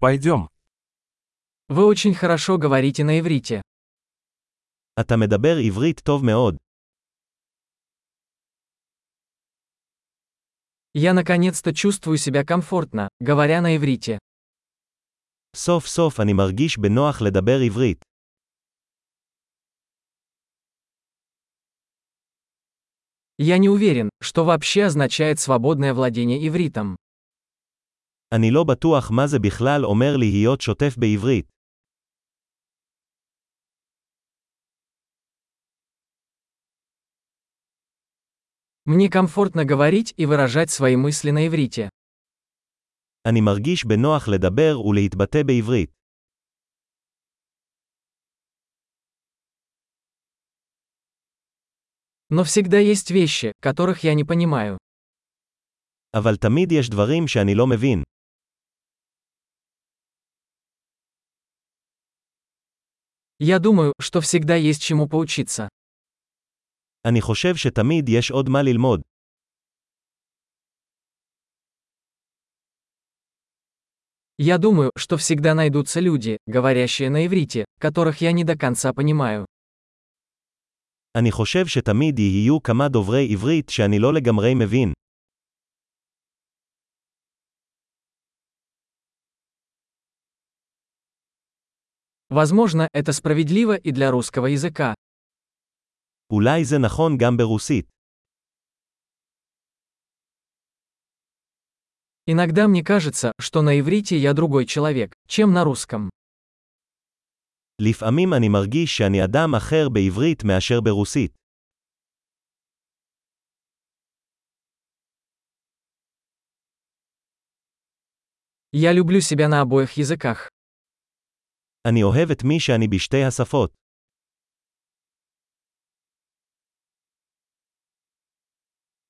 Пойдем. Вы очень хорошо говорите на иврите. אתה מדבר עברית טוב מאוד. Я наконец-то чувствую себя комфортно, говоря на иврите. סוף סוף אני מרגיש בנוח לדבר עברית. Я не уверен, что вообще означает свободное владение ивритом. אני לא בטוח מה זה בכלל אומר להיות שוטף בעברית. Мне комфортно говорить и выражать свои мысли на иврите. אני מרגיש בנוח לדבר ולהתבטא בעברית. Но всегда есть вещи, которых я не понимаю. אבל תמיד יש דברים שאני לא מבין. Я думаю, что всегда есть чему поучиться. אני חושב שתמיד יש עוד מה ללמוד. Я думаю, что всегда найдутся люди, говорящие на иврите, которых я не до конца понимаю. אני חושב שתמיד יהיו כמה דוברי עברית שאני לא לגמרי מבין. Возможно, это справедливо и для русского языка. אולי זה נכון גם ברוסית. Иногда мне кажется, что на иврите я другой человек, чем на русском. לפעמים אני מרגיש שאני אדם אחר בעברית מאשר ברוסית. Я люблю себя на обоих языках. אני אוהב את מי שאני בשתי השפות.